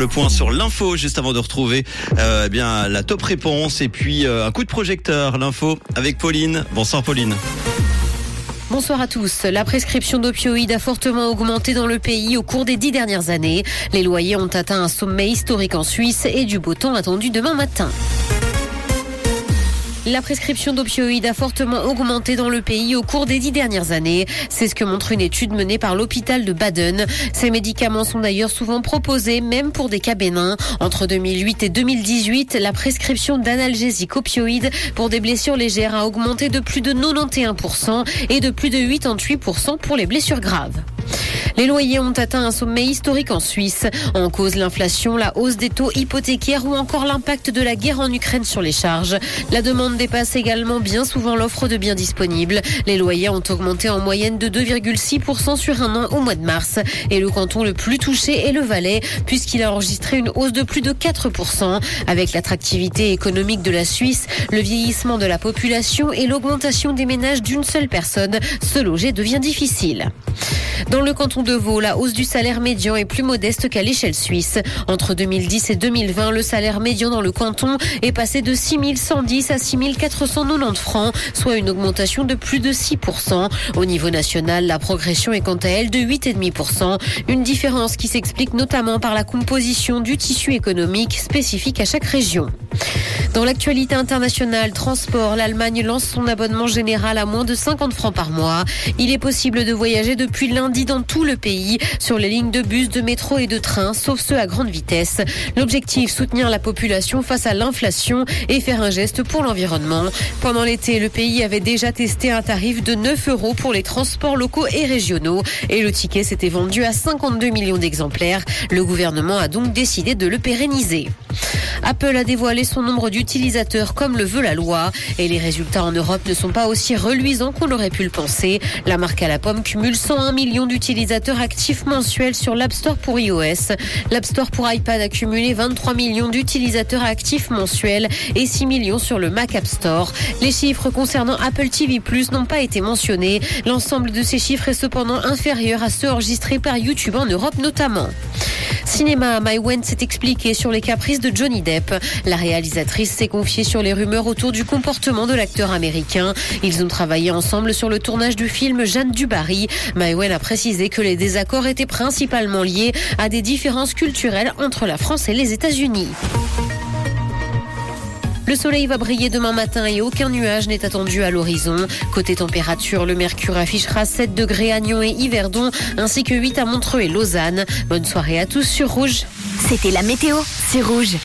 Le point sur l'info juste avant de retrouver euh, eh bien la top réponse et puis euh, un coup de projecteur l'info avec Pauline. Bonsoir Pauline. Bonsoir à tous. La prescription d'opioïdes a fortement augmenté dans le pays au cours des dix dernières années. Les loyers ont atteint un sommet historique en Suisse et du beau temps attendu demain matin. La prescription d'opioïdes a fortement augmenté dans le pays au cours des dix dernières années. C'est ce que montre une étude menée par l'hôpital de Baden. Ces médicaments sont d'ailleurs souvent proposés, même pour des cas bénins. Entre 2008 et 2018, la prescription d'analgésiques opioïdes pour des blessures légères a augmenté de plus de 91% et de plus de 88% pour les blessures graves. Les loyers ont atteint un sommet historique en Suisse. En cause l'inflation, la hausse des taux hypothécaires ou encore l'impact de la guerre en Ukraine sur les charges. La demande dépasse également bien souvent l'offre de biens disponibles. Les loyers ont augmenté en moyenne de 2,6% sur un an au mois de mars. Et le canton le plus touché est le Valais, puisqu'il a enregistré une hausse de plus de 4%. Avec l'attractivité économique de la Suisse, le vieillissement de la population et l'augmentation des ménages d'une seule personne, se loger devient difficile. Vaud, la hausse du salaire médian est plus modeste qu'à l'échelle suisse. Entre 2010 et 2020, le salaire médian dans le canton est passé de 6 110 à 6 490 francs, soit une augmentation de plus de 6%. Au niveau national, la progression est quant à elle de 8,5%, une différence qui s'explique notamment par la composition du tissu économique spécifique à chaque région. Dans l'actualité internationale, transport, l'Allemagne lance son abonnement général à moins de 50 francs par mois. Il est possible de voyager depuis lundi dans tout le pays sur les lignes de bus, de métro et de train, sauf ceux à grande vitesse. L'objectif, soutenir la population face à l'inflation et faire un geste pour l'environnement. Pendant l'été, le pays avait déjà testé un tarif de 9 euros pour les transports locaux et régionaux et le ticket s'était vendu à 52 millions d'exemplaires. Le gouvernement a donc décidé de le pérenniser. Apple a dévoilé son nombre d'utilisateurs comme le veut la loi. Et les résultats en Europe ne sont pas aussi reluisants qu'on aurait pu le penser. La marque à la pomme cumule 101 millions d'utilisateurs actifs mensuels sur l'App Store pour iOS. L'App Store pour iPad a cumulé 23 millions d'utilisateurs actifs mensuels et 6 millions sur le Mac App Store. Les chiffres concernant Apple TV Plus n'ont pas été mentionnés. L'ensemble de ces chiffres est cependant inférieur à ceux enregistrés par YouTube en Europe notamment. Cinéma, My Wen s'est expliqué sur les caprices de Johnny Depp. La réalisatrice s'est confiée sur les rumeurs autour du comportement de l'acteur américain. Ils ont travaillé ensemble sur le tournage du film Jeanne du Barry. My Wen a précisé que les désaccords étaient principalement liés à des différences culturelles entre la France et les États-Unis. Le soleil va briller demain matin et aucun nuage n'est attendu à l'horizon. Côté température, le mercure affichera 7 degrés à Nyon et Yverdon, ainsi que 8 à Montreux et Lausanne. Bonne soirée à tous sur Rouge. C'était la météo, c'est Rouge.